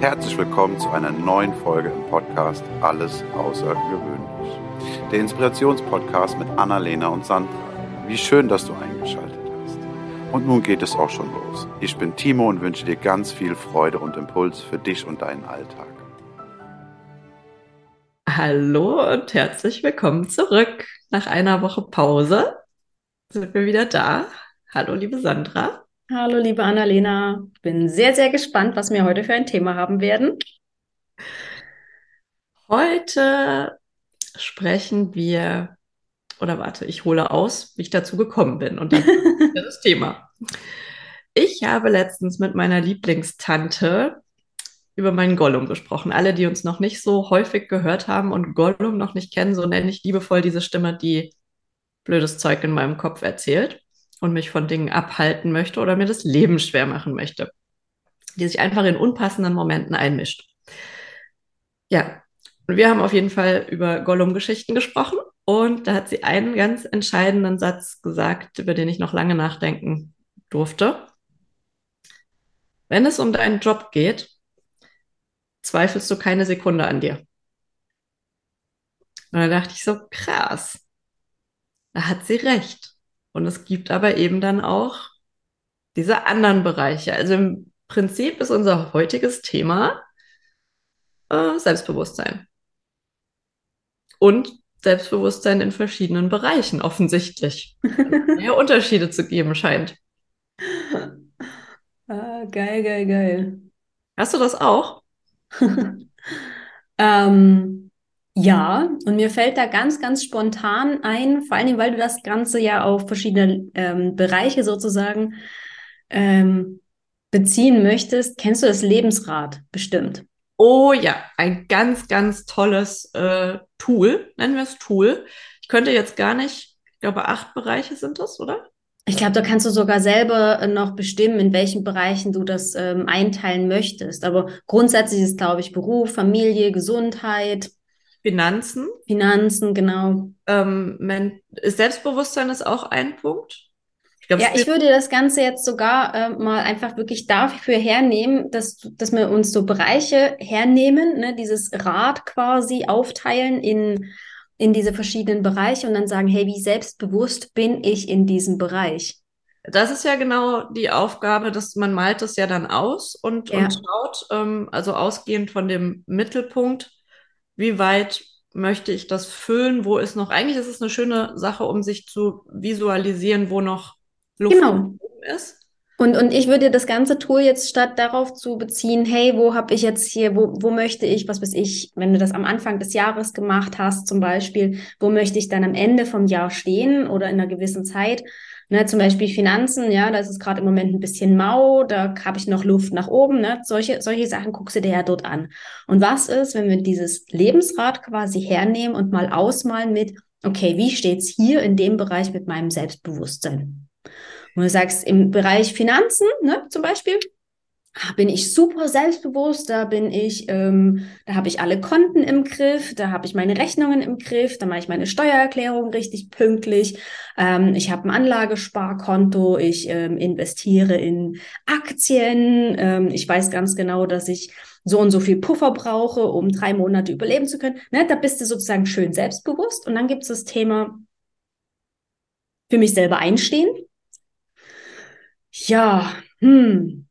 Herzlich willkommen zu einer neuen Folge im Podcast Alles Außergewöhnlich. Der Inspirationspodcast mit Annalena und Sandra. Wie schön, dass du eingeschaltet hast. Und nun geht es auch schon los. Ich bin Timo und wünsche dir ganz viel Freude und Impuls für dich und deinen Alltag. Hallo und herzlich willkommen zurück. Nach einer Woche Pause sind wir wieder da. Hallo, liebe Sandra. Hallo, liebe Annalena. Bin sehr, sehr gespannt, was wir heute für ein Thema haben werden. Heute sprechen wir, oder warte, ich hole aus, wie ich dazu gekommen bin und dann das Thema. Ich habe letztens mit meiner Lieblingstante über meinen Gollum gesprochen. Alle, die uns noch nicht so häufig gehört haben und Gollum noch nicht kennen, so nenne ich liebevoll diese Stimme, die blödes Zeug in meinem Kopf erzählt und mich von Dingen abhalten möchte oder mir das Leben schwer machen möchte, die sich einfach in unpassenden Momenten einmischt. Ja, wir haben auf jeden Fall über Gollum-Geschichten gesprochen und da hat sie einen ganz entscheidenden Satz gesagt, über den ich noch lange nachdenken durfte. Wenn es um deinen Job geht, zweifelst du keine Sekunde an dir. Und da dachte ich so, krass, da hat sie recht. Und es gibt aber eben dann auch diese anderen Bereiche. Also im Prinzip ist unser heutiges Thema äh, Selbstbewusstsein. Und Selbstbewusstsein in verschiedenen Bereichen offensichtlich. Mehr Unterschiede zu geben scheint. Ah, geil, geil, geil. Hast du das auch? ähm, ja, und mir fällt da ganz, ganz spontan ein, vor allem, weil du das Ganze ja auf verschiedene ähm, Bereiche sozusagen ähm, beziehen möchtest. Kennst du das Lebensrad bestimmt? Oh ja, ein ganz, ganz tolles äh, Tool, nennen wir es Tool. Ich könnte jetzt gar nicht, ich glaube, acht Bereiche sind das, oder? Ich glaube, da kannst du sogar selber äh, noch bestimmen, in welchen Bereichen du das ähm, einteilen möchtest. Aber grundsätzlich ist, glaube ich, Beruf, Familie, Gesundheit, Finanzen. Finanzen, genau. Ähm, Selbstbewusstsein ist auch ein Punkt. Ich glaub, ja, ich würde das Ganze jetzt sogar äh, mal einfach wirklich dafür hernehmen, dass, dass wir uns so Bereiche hernehmen, ne, dieses Rad quasi aufteilen in, in diese verschiedenen Bereiche und dann sagen, hey, wie selbstbewusst bin ich in diesem Bereich? Das ist ja genau die Aufgabe, dass man malt es ja dann aus und, ja. und schaut, ähm, also ausgehend von dem Mittelpunkt, wie weit möchte ich das füllen, wo ist noch, eigentlich ist es eine schöne Sache, um sich zu visualisieren, wo noch Luft genau. ist. Und, und ich würde das ganze Tool jetzt statt darauf zu beziehen, hey, wo habe ich jetzt hier, wo, wo möchte ich, was weiß ich, wenn du das am Anfang des Jahres gemacht hast, zum Beispiel, wo möchte ich dann am Ende vom Jahr stehen oder in einer gewissen Zeit? Ne, zum Beispiel Finanzen, ja, da ist es gerade im Moment ein bisschen mau, da habe ich noch Luft nach oben. Ne? Solche, solche Sachen guckst du dir ja dort an. Und was ist, wenn wir dieses Lebensrad quasi hernehmen und mal ausmalen mit, okay, wie steht's hier in dem Bereich mit meinem Selbstbewusstsein? Und du sagst, im Bereich Finanzen, ne, zum Beispiel, bin ich super selbstbewusst, da bin ich, ähm, da habe ich alle Konten im Griff, da habe ich meine Rechnungen im Griff, da mache ich meine Steuererklärung richtig pünktlich, ähm, ich habe ein Anlagesparkonto, ich ähm, investiere in Aktien, ähm, ich weiß ganz genau, dass ich so und so viel Puffer brauche, um drei Monate überleben zu können. Ne, da bist du sozusagen schön selbstbewusst und dann gibt es das Thema für mich selber einstehen. Ja, hm,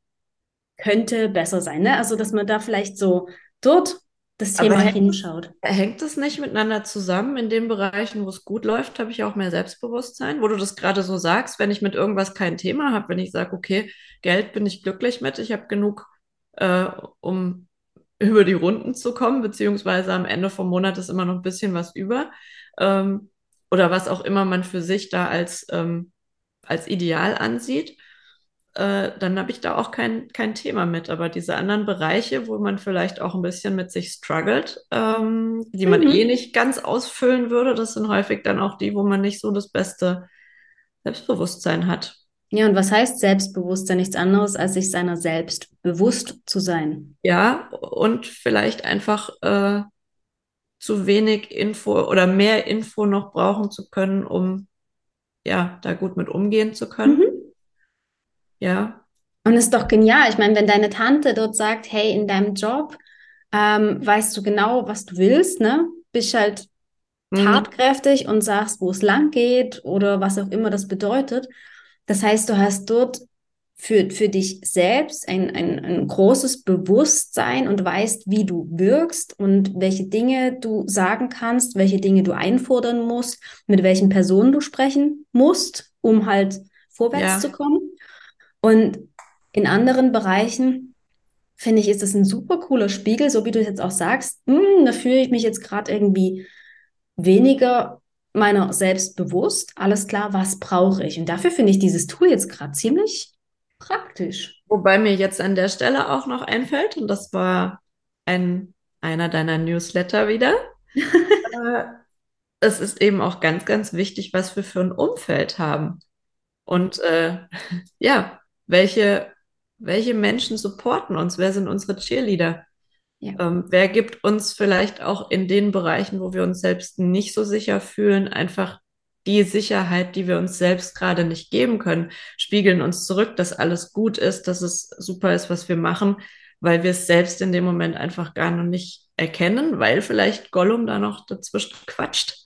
könnte besser sein. Ne? Also, dass man da vielleicht so dort das Thema hängt, hinschaut. Hängt es nicht miteinander zusammen? In den Bereichen, wo es gut läuft, habe ich auch mehr Selbstbewusstsein. Wo du das gerade so sagst, wenn ich mit irgendwas kein Thema habe, wenn ich sage, okay, Geld bin ich glücklich mit, ich habe genug, äh, um über die Runden zu kommen, beziehungsweise am Ende vom Monat ist immer noch ein bisschen was über. Ähm, oder was auch immer man für sich da als, ähm, als Ideal ansieht äh, dann habe ich da auch kein, kein Thema mit. Aber diese anderen Bereiche, wo man vielleicht auch ein bisschen mit sich struggelt, ähm, die man mhm. eh nicht ganz ausfüllen würde, das sind häufig dann auch die, wo man nicht so das beste Selbstbewusstsein hat. Ja, und was heißt Selbstbewusstsein? Nichts anderes, als sich seiner selbst bewusst zu sein. Ja, und vielleicht einfach äh, zu wenig Info oder mehr Info noch brauchen zu können, um ja, da gut mit umgehen zu können. Mhm. Ja. Und es ist doch genial. Ich meine, wenn deine Tante dort sagt, hey, in deinem Job ähm, weißt du genau, was du willst, ne? Bist halt mhm. tatkräftig und sagst, wo es lang geht oder was auch immer das bedeutet. Das heißt, du hast dort für, für dich selbst ein, ein, ein großes Bewusstsein und weißt, wie du wirkst und welche Dinge du sagen kannst, welche Dinge du einfordern musst, mit welchen Personen du sprechen musst, um halt vorwärts ja. zu kommen. Und in anderen Bereichen finde ich, ist das ein super cooler Spiegel, so wie du jetzt auch sagst, hm, da fühle ich mich jetzt gerade irgendwie weniger meiner selbst bewusst. Alles klar, was brauche ich? Und dafür finde ich dieses Tool jetzt gerade ziemlich praktisch. Wobei mir jetzt an der Stelle auch noch einfällt, und das war ein, einer deiner Newsletter wieder. äh, es ist eben auch ganz, ganz wichtig, was wir für ein Umfeld haben. Und äh, ja, welche welche Menschen supporten uns? Wer sind unsere Cheerleader? Ja. Ähm, wer gibt uns vielleicht auch in den Bereichen, wo wir uns selbst nicht so sicher fühlen, einfach die Sicherheit, die wir uns selbst gerade nicht geben können, spiegeln uns zurück, dass alles gut ist, dass es super ist, was wir machen, weil wir es selbst in dem Moment einfach gar noch nicht erkennen, weil vielleicht Gollum da noch dazwischen quatscht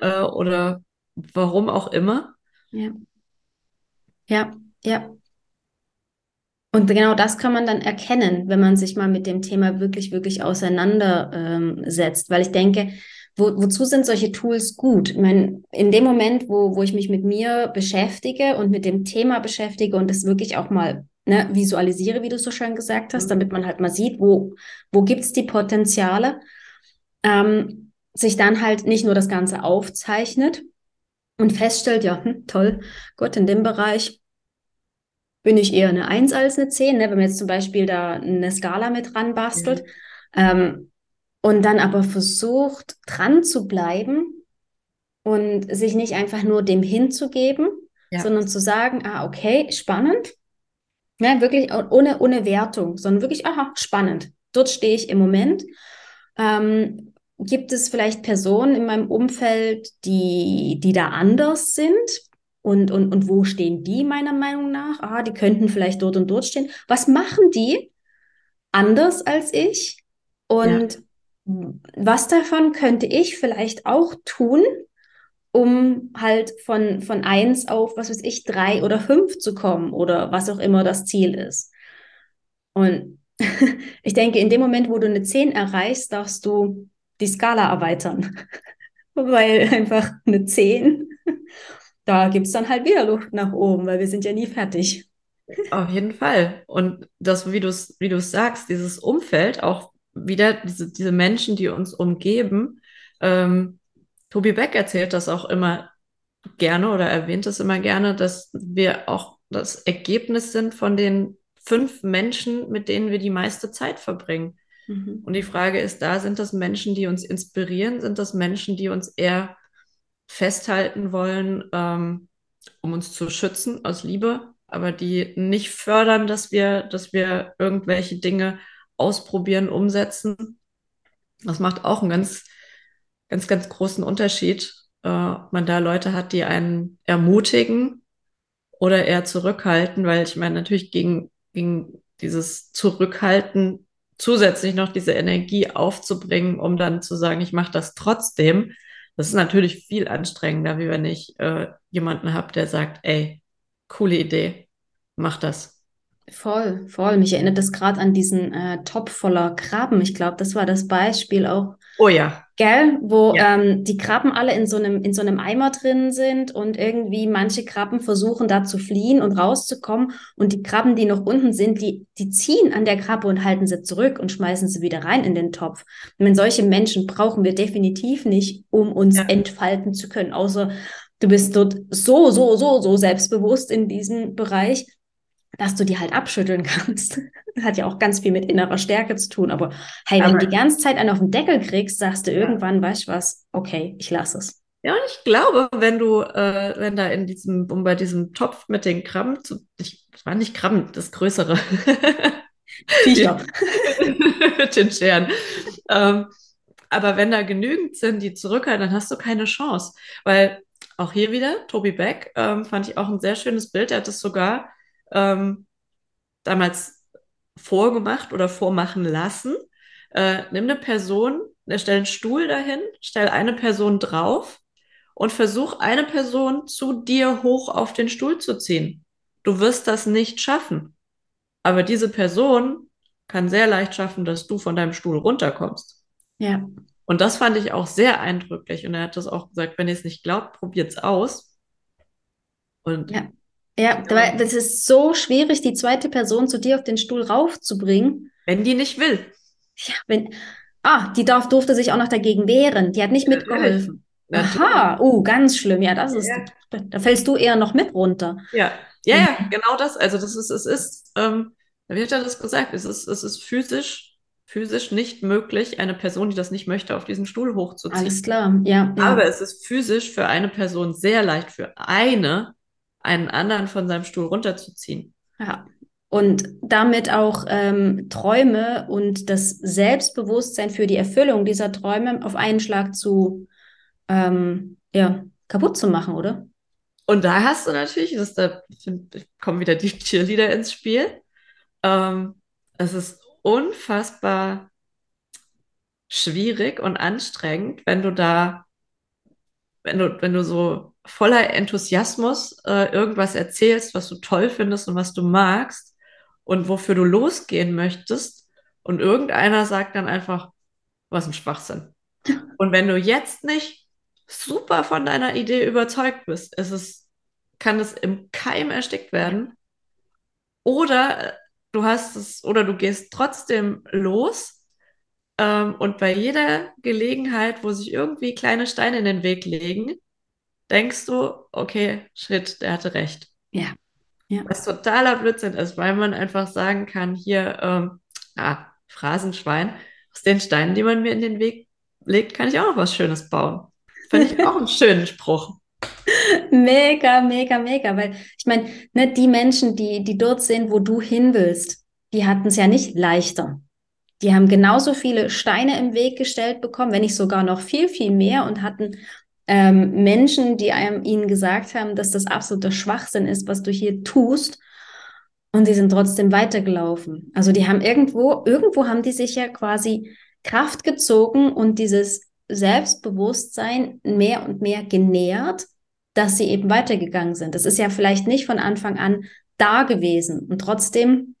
äh, oder warum auch immer. Ja. Ja, ja. Und genau das kann man dann erkennen, wenn man sich mal mit dem Thema wirklich, wirklich auseinandersetzt. Ähm, Weil ich denke, wo, wozu sind solche Tools gut? Ich meine, in dem Moment, wo, wo ich mich mit mir beschäftige und mit dem Thema beschäftige und das wirklich auch mal ne, visualisiere, wie du so schön gesagt hast, mhm. damit man halt mal sieht, wo, wo gibt's die Potenziale, ähm, sich dann halt nicht nur das Ganze aufzeichnet und feststellt, ja, hm, toll, Gott, in dem Bereich bin ich eher eine Eins als eine Zehn, ne? wenn man jetzt zum Beispiel da eine Skala mit dran bastelt. Mhm. Ähm, und dann aber versucht, dran zu bleiben und sich nicht einfach nur dem hinzugeben, ja. sondern zu sagen, ah, okay, spannend. Ja, wirklich ohne, ohne Wertung, sondern wirklich, aha, spannend. Dort stehe ich im Moment. Ähm, gibt es vielleicht Personen in meinem Umfeld, die, die da anders sind? Und, und, und wo stehen die meiner Meinung nach? Ah, die könnten vielleicht dort und dort stehen. Was machen die anders als ich? Und ja. was davon könnte ich vielleicht auch tun, um halt von, von eins auf, was weiß ich, drei oder fünf zu kommen oder was auch immer das Ziel ist. Und ich denke, in dem Moment, wo du eine zehn erreichst, darfst du die Skala erweitern. Weil einfach eine zehn da gibt es dann halt wieder Luft nach oben, weil wir sind ja nie fertig. Auf jeden Fall. Und das, wie du es wie du's sagst, dieses Umfeld, auch wieder diese, diese Menschen, die uns umgeben. Ähm, Tobi Beck erzählt das auch immer gerne oder erwähnt es immer gerne, dass wir auch das Ergebnis sind von den fünf Menschen, mit denen wir die meiste Zeit verbringen. Mhm. Und die Frage ist da, sind das Menschen, die uns inspirieren? Sind das Menschen, die uns eher festhalten wollen, ähm, um uns zu schützen aus Liebe, aber die nicht fördern, dass wir, dass wir irgendwelche Dinge ausprobieren, umsetzen. Das macht auch einen ganz, ganz, ganz großen Unterschied, äh, ob man da Leute hat, die einen ermutigen oder eher zurückhalten, weil ich meine, natürlich gegen, gegen dieses Zurückhalten zusätzlich noch diese Energie aufzubringen, um dann zu sagen, ich mache das trotzdem, das ist natürlich viel anstrengender, wie wenn ich äh, jemanden habe, der sagt, ey, coole Idee, mach das. Voll, voll. Mich erinnert das gerade an diesen äh, Topf voller Krabben. Ich glaube, das war das Beispiel auch. Oh ja. Gell? Wo ja. ähm, die Krabben alle in so einem, in so einem Eimer drin sind und irgendwie manche Krabben versuchen da zu fliehen und rauszukommen. Und die Krabben, die noch unten sind, die, die ziehen an der Krabbe und halten sie zurück und schmeißen sie wieder rein in den Topf. Und wenn solche Menschen brauchen wir definitiv nicht, um uns ja. entfalten zu können, außer du bist dort so, so, so, so selbstbewusst in diesem Bereich dass du die halt abschütteln kannst. Das hat ja auch ganz viel mit innerer Stärke zu tun. Aber hey, wenn Aber, du die ganze Zeit einen auf den Deckel kriegst, sagst du irgendwann, weißt du was, okay, ich lasse es. Ja, und ich glaube, wenn du, äh, wenn da in diesem, um bei diesem Topf mit den Krabben zu, ich, das war nicht Krabben, das größere. Viecher. mit den Scheren. Ähm, aber wenn da genügend sind, die zurückhalten, dann hast du keine Chance. Weil auch hier wieder, Tobi Beck, ähm, fand ich auch ein sehr schönes Bild. Er hat es sogar ähm, damals vorgemacht oder vormachen lassen. Äh, nimm eine Person, stell einen Stuhl dahin, stell eine Person drauf und versuch eine Person zu dir hoch auf den Stuhl zu ziehen. Du wirst das nicht schaffen. Aber diese Person kann sehr leicht schaffen, dass du von deinem Stuhl runterkommst. Ja. Und das fand ich auch sehr eindrücklich. Und er hat das auch gesagt, wenn ihr es nicht glaubt, probiert es aus. Und ja. Ja, das ist so schwierig, die zweite Person zu dir auf den Stuhl raufzubringen. Wenn die nicht will. Ja, wenn. Ah, die darf, durfte sich auch noch dagegen wehren. Die hat nicht mitgeholfen. Natürlich. Aha, uh, ganz schlimm. Ja, das ist. Ja. Da fällst du eher noch mit runter. Ja, ja, ja, mhm. genau das. Also das ist, es ist, ähm, wie hat er das gesagt? Es ist, es ist physisch, physisch nicht möglich, eine Person, die das nicht möchte, auf diesen Stuhl hochzuziehen. Alles klar, ja. ja. Aber es ist physisch für eine Person sehr leicht, für eine einen anderen von seinem Stuhl runterzuziehen. Ja. Und damit auch ähm, Träume und das Selbstbewusstsein für die Erfüllung dieser Träume auf einen Schlag zu ähm, ja, kaputt zu machen, oder? Und da hast du natürlich, das da kommen wieder die Cheerleader ins Spiel. Ähm, es ist unfassbar schwierig und anstrengend, wenn du da, wenn du, wenn du so voller Enthusiasmus äh, irgendwas erzählst, was du toll findest und was du magst und wofür du losgehen möchtest. Und irgendeiner sagt dann einfach, was ein Schwachsinn. Und wenn du jetzt nicht super von deiner Idee überzeugt bist, ist es, kann es im Keim erstickt werden. Oder du hast es, oder du gehst trotzdem los ähm, und bei jeder Gelegenheit, wo sich irgendwie kleine Steine in den Weg legen, denkst du, okay, Schritt, der hatte recht. Ja. ja. Was totaler Blödsinn ist, weil man einfach sagen kann, hier, ähm, ah, Phrasenschwein, aus den Steinen, die man mir in den Weg legt, kann ich auch noch was Schönes bauen. Finde ich auch einen schönen Spruch. Mega, mega, mega. Weil ich meine, ne, die Menschen, die, die dort sind, wo du hin willst, die hatten es ja nicht leichter. Die haben genauso viele Steine im Weg gestellt bekommen, wenn nicht sogar noch viel, viel mehr und hatten ähm, Menschen, die einem, ihnen gesagt haben, dass das absoluter Schwachsinn ist, was du hier tust. Und die sind trotzdem weitergelaufen. Also die haben irgendwo, irgendwo haben die sich ja quasi Kraft gezogen und dieses Selbstbewusstsein mehr und mehr genährt, dass sie eben weitergegangen sind. Das ist ja vielleicht nicht von Anfang an da gewesen. Und trotzdem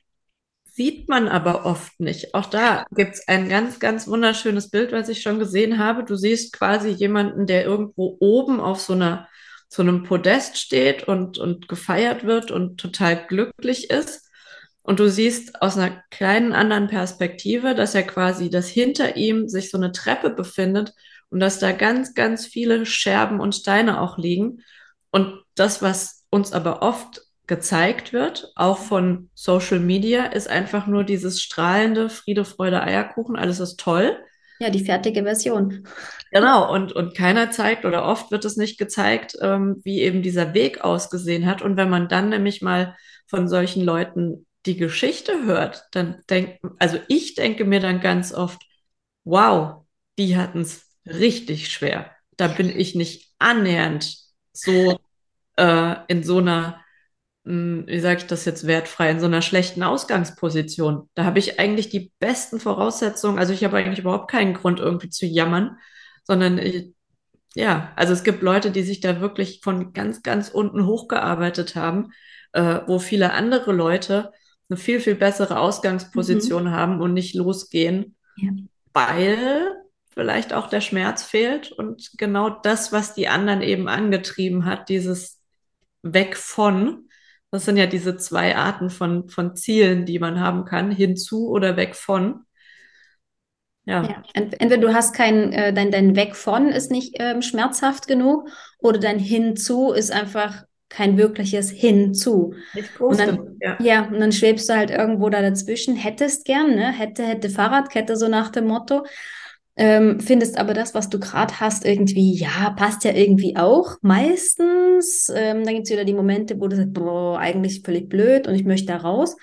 sieht man aber oft nicht. Auch da gibt es ein ganz, ganz wunderschönes Bild, was ich schon gesehen habe. Du siehst quasi jemanden, der irgendwo oben auf so einer so einem Podest steht und, und gefeiert wird und total glücklich ist. Und du siehst aus einer kleinen anderen Perspektive, dass er quasi, dass hinter ihm sich so eine Treppe befindet und dass da ganz, ganz viele Scherben und Steine auch liegen. Und das, was uns aber oft gezeigt wird, auch von Social Media, ist einfach nur dieses strahlende Friede, Freude, Eierkuchen, alles ist toll. Ja, die fertige Version. Genau, und, und keiner zeigt oder oft wird es nicht gezeigt, ähm, wie eben dieser Weg ausgesehen hat. Und wenn man dann nämlich mal von solchen Leuten die Geschichte hört, dann denkt, also ich denke mir dann ganz oft, wow, die hatten es richtig schwer. Da bin ich nicht annähernd so äh, in so einer wie sage ich das jetzt wertfrei, in so einer schlechten Ausgangsposition. Da habe ich eigentlich die besten Voraussetzungen. Also ich habe eigentlich überhaupt keinen Grund irgendwie zu jammern, sondern ich, ja, also es gibt Leute, die sich da wirklich von ganz, ganz unten hochgearbeitet haben, äh, wo viele andere Leute eine viel, viel bessere Ausgangsposition mhm. haben und nicht losgehen, ja. weil vielleicht auch der Schmerz fehlt und genau das, was die anderen eben angetrieben hat, dieses Weg von, das sind ja diese zwei Arten von, von Zielen, die man haben kann, hinzu oder weg von. Ja. ja. Entweder du hast kein, äh, dein, dein Weg von ist nicht ähm, schmerzhaft genug oder dein hinzu ist einfach kein wirkliches hinzu. Und dann, ja. ja. und dann schwebst du halt irgendwo da dazwischen, hättest gern, ne? Hätte, hätte Fahrradkette, so nach dem Motto ähm, findest aber das, was du gerade hast, irgendwie, ja, passt ja irgendwie auch meistens. Ähm, dann gibt es wieder die Momente, wo du sagst, boah, eigentlich völlig blöd und ich möchte da raus.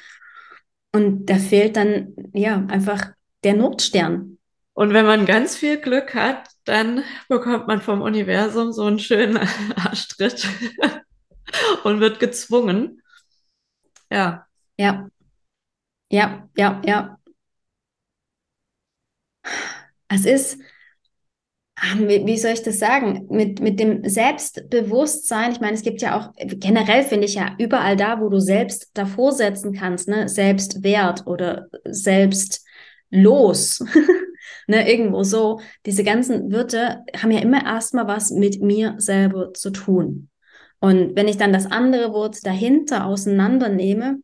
Und da fehlt dann, ja, einfach der Notstern. Und wenn man ganz viel Glück hat, dann bekommt man vom Universum so einen schönen Arschtritt und wird gezwungen. Ja. Ja. Ja, ja, ja. Es ist, ah, wie soll ich das sagen, mit, mit dem Selbstbewusstsein, ich meine, es gibt ja auch, generell finde ich ja, überall da, wo du selbst davor setzen kannst, ne, Selbstwert oder Selbstlos, ne, irgendwo so, diese ganzen Wörter haben ja immer erstmal was mit mir selber zu tun. Und wenn ich dann das andere Wort dahinter auseinandernehme,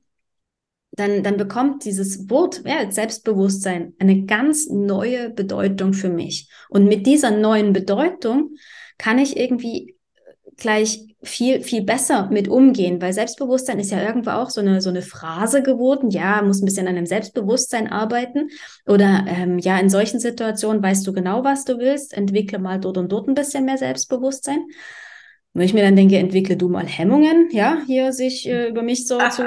dann, dann bekommt dieses Wort ja, Selbstbewusstsein eine ganz neue Bedeutung für mich. Und mit dieser neuen Bedeutung kann ich irgendwie gleich viel, viel besser mit umgehen, weil Selbstbewusstsein ist ja irgendwo auch so eine, so eine Phrase geworden. Ja, muss ein bisschen an dem Selbstbewusstsein arbeiten. Oder ähm, ja, in solchen Situationen weißt du genau, was du willst, entwickle mal dort und dort ein bisschen mehr Selbstbewusstsein. Wenn ich mir dann denke, entwickle du mal Hemmungen, ja, hier sich äh, über mich so zu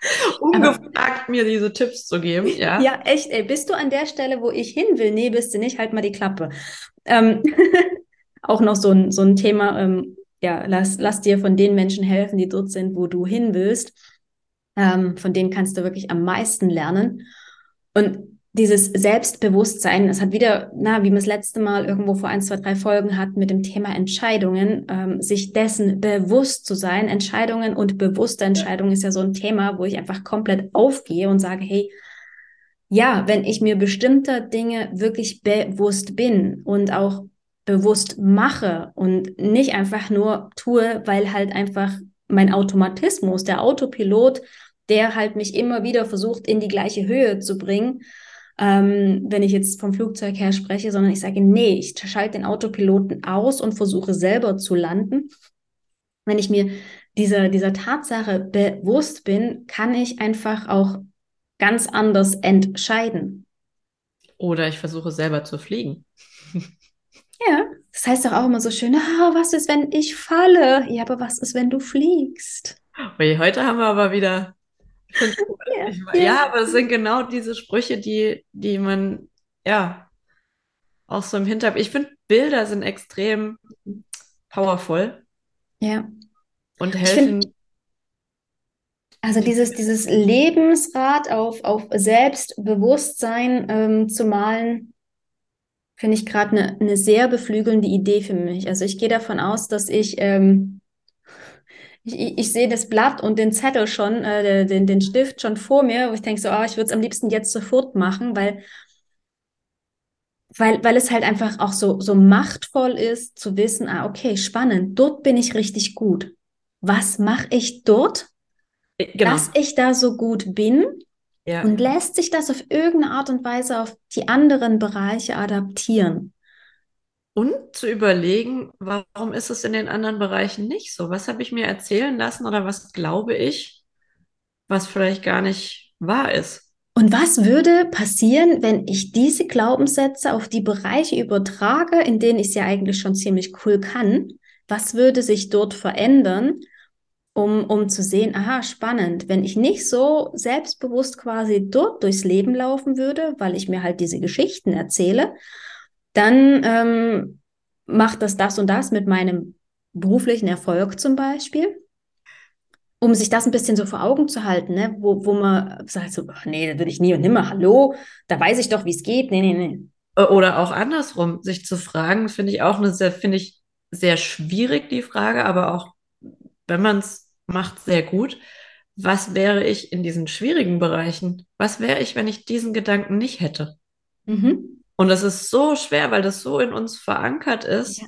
Ungefragt mir diese Tipps zu geben, ja. Ja, echt, ey, bist du an der Stelle, wo ich hin will? Nee, bist du nicht, halt mal die Klappe. Ähm, auch noch so ein, so ein Thema, ähm, ja, lass, lass dir von den Menschen helfen, die dort sind, wo du hin willst. Ähm, von denen kannst du wirklich am meisten lernen. Und dieses Selbstbewusstsein, es hat wieder, na, wie man das letzte Mal irgendwo vor ein, zwei, drei Folgen hat mit dem Thema Entscheidungen, ähm, sich dessen bewusst zu sein. Entscheidungen und bewusste Entscheidungen ist ja so ein Thema, wo ich einfach komplett aufgehe und sage, hey, ja, wenn ich mir bestimmter Dinge wirklich bewusst bin und auch bewusst mache und nicht einfach nur tue, weil halt einfach mein Automatismus, der Autopilot, der halt mich immer wieder versucht, in die gleiche Höhe zu bringen, ähm, wenn ich jetzt vom Flugzeug her spreche, sondern ich sage, nee, ich schalte den Autopiloten aus und versuche selber zu landen. Wenn ich mir dieser, dieser Tatsache bewusst bin, kann ich einfach auch ganz anders entscheiden. Oder ich versuche selber zu fliegen. Ja, das heißt doch auch immer so schön, ah, was ist, wenn ich falle? Ja, aber was ist, wenn du fliegst? Heute haben wir aber wieder ja, ja. ja, aber es sind genau diese Sprüche, die, die man, ja, auch so im Hintergrund. Ich finde, Bilder sind extrem powerful. Ja. Und helfen. Find, also dieses, dieses Lebensrad auf, auf Selbstbewusstsein ähm, zu malen, finde ich gerade eine ne sehr beflügelnde Idee für mich. Also ich gehe davon aus, dass ich ähm, ich, ich sehe das Blatt und den Zettel schon, äh, den, den Stift schon vor mir, wo ich denke so, oh, ich würde es am liebsten jetzt sofort machen, weil, weil, weil es halt einfach auch so, so machtvoll ist, zu wissen, ah, okay, spannend, dort bin ich richtig gut. Was mache ich dort, äh, genau. dass ich da so gut bin? Ja. Und lässt sich das auf irgendeine Art und Weise auf die anderen Bereiche adaptieren? Und zu überlegen, warum ist es in den anderen Bereichen nicht so? Was habe ich mir erzählen lassen oder was glaube ich, was vielleicht gar nicht wahr ist? Und was würde passieren, wenn ich diese Glaubenssätze auf die Bereiche übertrage, in denen ich ja eigentlich schon ziemlich cool kann? Was würde sich dort verändern, um, um zu sehen, aha, spannend, wenn ich nicht so selbstbewusst quasi dort durchs Leben laufen würde, weil ich mir halt diese Geschichten erzähle, dann ähm, macht das das und das mit meinem beruflichen Erfolg zum Beispiel. Um sich das ein bisschen so vor Augen zu halten, ne? wo, wo man sagt so, ach nee, das würde ich nie und nimmer, hallo, da weiß ich doch, wie es geht, nee, nee, nee. Oder auch andersrum, sich zu fragen, finde ich auch eine sehr, finde ich sehr schwierig, die Frage, aber auch, wenn man es macht, sehr gut. Was wäre ich in diesen schwierigen Bereichen? Was wäre ich, wenn ich diesen Gedanken nicht hätte? Mhm. Und das ist so schwer, weil das so in uns verankert ist. Ja.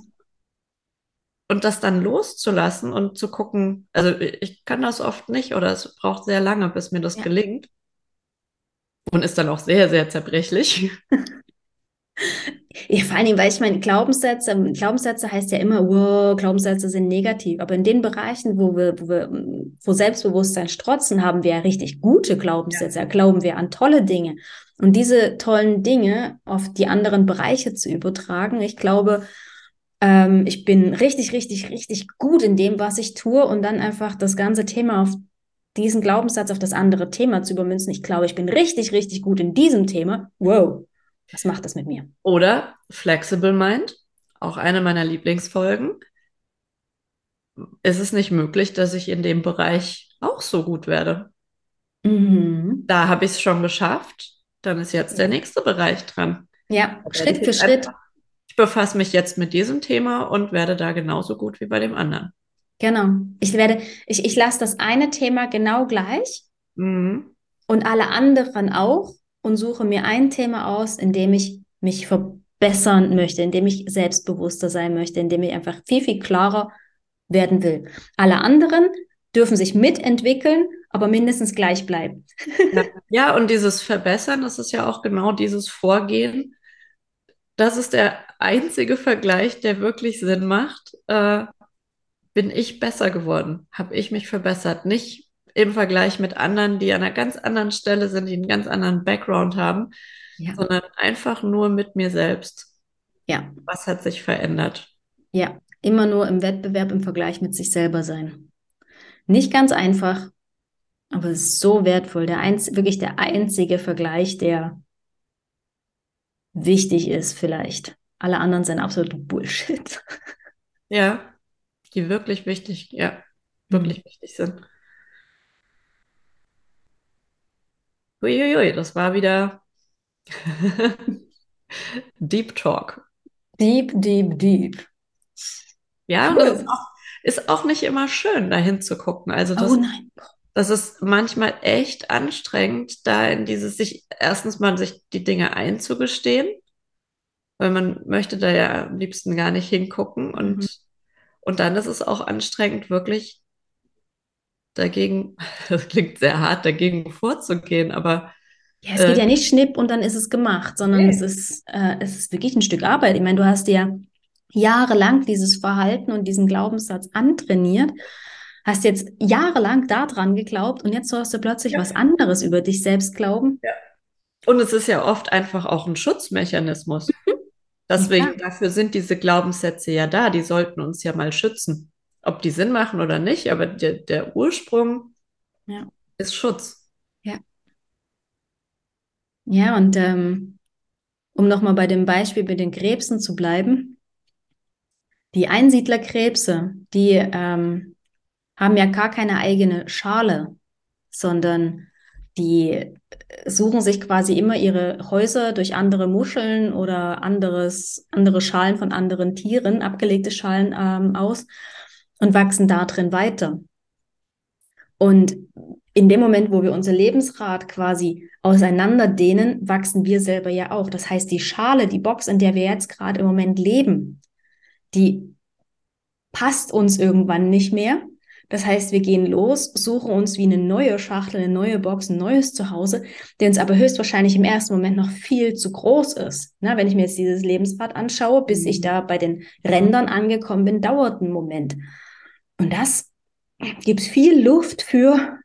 Und das dann loszulassen und zu gucken, also ich kann das oft nicht oder es braucht sehr lange, bis mir das ja. gelingt. Und ist dann auch sehr, sehr zerbrechlich. Ja, vor allen Dingen, weil ich meine, Glaubenssätze, Glaubenssätze heißt ja immer, wow, Glaubenssätze sind negativ. Aber in den Bereichen, wo wir, wo wir, wo Selbstbewusstsein strotzen, haben wir ja richtig gute Glaubenssätze. Ja. glauben wir an tolle Dinge. Und diese tollen Dinge auf die anderen Bereiche zu übertragen, ich glaube, ähm, ich bin richtig, richtig, richtig gut in dem, was ich tue und dann einfach das ganze Thema auf diesen Glaubenssatz auf das andere Thema zu übermünzen. Ich glaube, ich bin richtig, richtig gut in diesem Thema. Wow, was macht das mit mir? Oder Flexible Mind, auch eine meiner Lieblingsfolgen. Ist es nicht möglich, dass ich in dem Bereich auch so gut werde? Mhm. Da habe ich es schon geschafft. Dann ist jetzt der nächste Bereich dran. Ja, Schritt für Schritt. einfach- Ich befasse mich jetzt mit diesem Thema und werde da genauso gut wie bei dem anderen. Genau. Ich werde, ich, ich lasse das eine Thema genau gleich Mhm. und alle anderen auch und suche mir ein Thema aus, in dem ich mich verbessern möchte, in dem ich selbstbewusster sein möchte, in dem ich einfach viel, viel klarer werden will. Alle anderen dürfen sich mitentwickeln, aber mindestens gleich bleiben. Ja. ja, und dieses Verbessern, das ist ja auch genau dieses Vorgehen. Das ist der einzige Vergleich, der wirklich Sinn macht. Äh, bin ich besser geworden? Habe ich mich verbessert? Nicht im Vergleich mit anderen, die an einer ganz anderen Stelle sind, die einen ganz anderen Background haben, Ja. sondern einfach nur mit mir selbst. Ja, Was hat sich verändert? ja. Immer nur im Wettbewerb, im Vergleich mit sich selber sein. Nicht ganz einfach, aber es ist so wertvoll. Der einz wirklich der einzige Vergleich, der wichtig ist, vielleicht. Alle anderen sind absolut Bullshit. Ja, die wirklich wichtig, ja, wirklich wichtig sind. Uiuiui, das war wieder Deep Talk. Deep, deep, deep. Ja, und Cool. das ist auch, ist auch nicht immer schön, dahin zu gucken. Also das, Oh nein. das ist manchmal echt anstrengend, da in dieses sich erstens mal sich die Dinge einzugestehen, weil man möchte da ja am liebsten gar nicht hingucken und, Mhm. und dann ist es auch anstrengend, wirklich dagegen, das klingt sehr hart, dagegen vorzugehen, aber Ja, es geht Äh, ja nicht schnipp und dann ist es gemacht, sondern Nee. es ist, äh, es ist wirklich ein Stück Arbeit. Ich meine, du hast dir jahrelang dieses Verhalten und diesen Glaubenssatz antrainiert, hast jetzt jahrelang daran geglaubt und jetzt sollst du plötzlich Ja. was anderes über dich selbst glauben. Und es ist ja oft einfach auch ein Schutzmechanismus. Deswegen, Ja. dafür sind diese Glaubenssätze ja da. Die sollten uns ja mal schützen. Ob die Sinn machen oder nicht, aber der, der Ursprung Ja. ist Schutz. Ja, und ähm, um nochmal bei dem Beispiel mit den Krebsen zu bleiben, die Einsiedlerkrebse, die ähm, haben ja gar keine eigene Schale, sondern die suchen sich quasi immer ihre Häuser durch andere Muscheln oder anderes, andere Schalen von anderen Tieren, abgelegte Schalen ähm, aus und wachsen da drin weiter. Und in dem Moment, wo wir unser Lebensrad quasi auseinanderdehnen, wachsen wir selber ja auch. Das heißt, die Schale, die Box, in der wir jetzt gerade im Moment leben, die passt uns irgendwann nicht mehr. Das heißt, wir gehen los, suchen uns wie eine neue Schachtel, eine neue Box, ein neues Zuhause, der uns aber höchstwahrscheinlich im ersten Moment noch viel zu groß ist. Na, wenn ich mir jetzt dieses Lebensrad anschaue, bis ich da bei den Rändern angekommen bin, dauert ein Moment. Und das gibt viel Luft für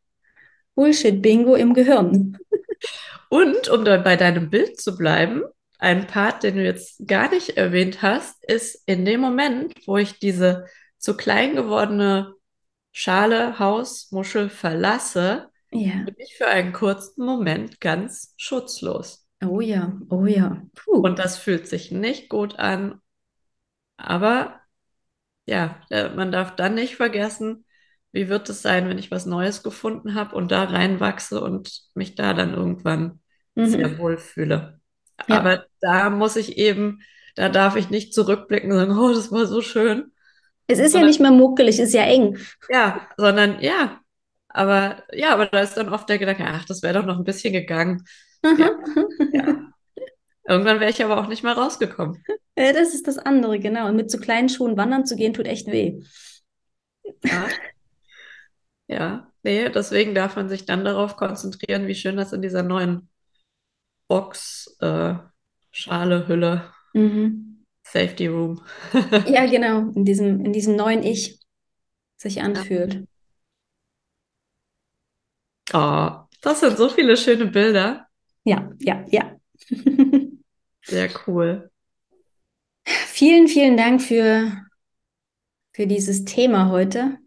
Bullshit-Bingo im Gehirn. Und um dann bei deinem Bild zu bleiben, ein Part, den du jetzt gar nicht erwähnt hast, ist in dem Moment, wo ich diese zu klein gewordene Schale, Haus, Muschel verlasse, Ja. bin ich für einen kurzen Moment ganz schutzlos. Oh ja, oh ja. Puh. Und das fühlt sich nicht gut an. Aber ja, äh, man darf dann nicht vergessen, wie wird es sein, wenn ich was Neues gefunden habe und da reinwachse und mich da dann irgendwann sehr Mhm. wohl fühle. Ja. Aber da muss ich eben, da darf ich nicht zurückblicken und sagen, oh, das war so schön. Es ist ja Sondern- nicht mehr muckelig, es ist ja eng. Ja, sondern ja. Aber ja, aber da ist dann oft der Gedanke, ach, das wäre doch noch ein bisschen gegangen. Ja. Irgendwann wäre ich aber auch nicht mehr rausgekommen. Ja, das ist das andere, genau. Und mit so kleinen Schuhen wandern zu gehen, tut echt weh. Ja. Ja, nee, deswegen darf man sich dann darauf konzentrieren, wie schön das in dieser neuen Box, äh, Schale, Hülle, Mhm. Safety Room. Ja, genau, in diesem, in diesem neuen Ich sich anfühlt. Oh, das sind so viele schöne Bilder. Ja, ja, ja. Sehr cool. Vielen, vielen Dank für, für dieses Thema heute.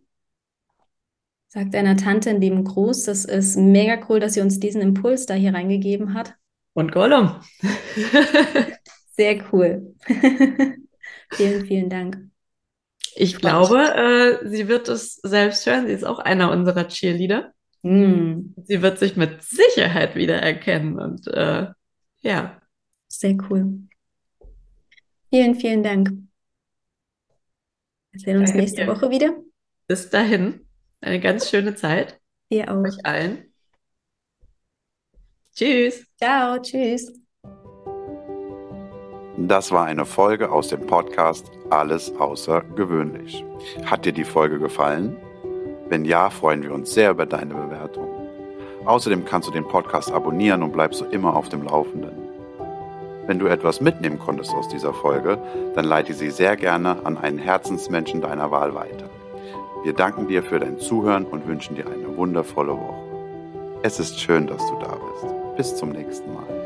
Sagt deiner Tante einen lieben Gruß. Das ist mega cool, dass sie uns diesen Impuls da hier reingegeben hat. Und Gollum. Sehr cool. Vielen, vielen Dank. Ich glaube, äh, sie wird es selbst hören. Sie ist auch einer unserer Cheerleader. Mm. Sie wird sich mit Sicherheit wiedererkennen und äh, ja. Sehr cool. Vielen, vielen Dank. Wir sehen uns Danke nächste dir. Woche wieder. Bis dahin, eine ganz schöne Zeit Dir auch. euch allen. Tschüss. Ciao, tschüss. Das war eine Folge aus dem Podcast Alles außergewöhnlich. Hat dir die Folge gefallen? Wenn ja, freuen wir uns sehr über deine Bewertung. Außerdem kannst du den Podcast abonnieren und bleibst so immer auf dem Laufenden. Wenn du etwas mitnehmen konntest aus dieser Folge, dann leite sie sehr gerne an einen Herzensmenschen deiner Wahl weiter. Wir danken dir für dein Zuhören und wünschen dir eine wundervolle Woche. Es ist schön, dass du da bist. Bis zum nächsten Mal.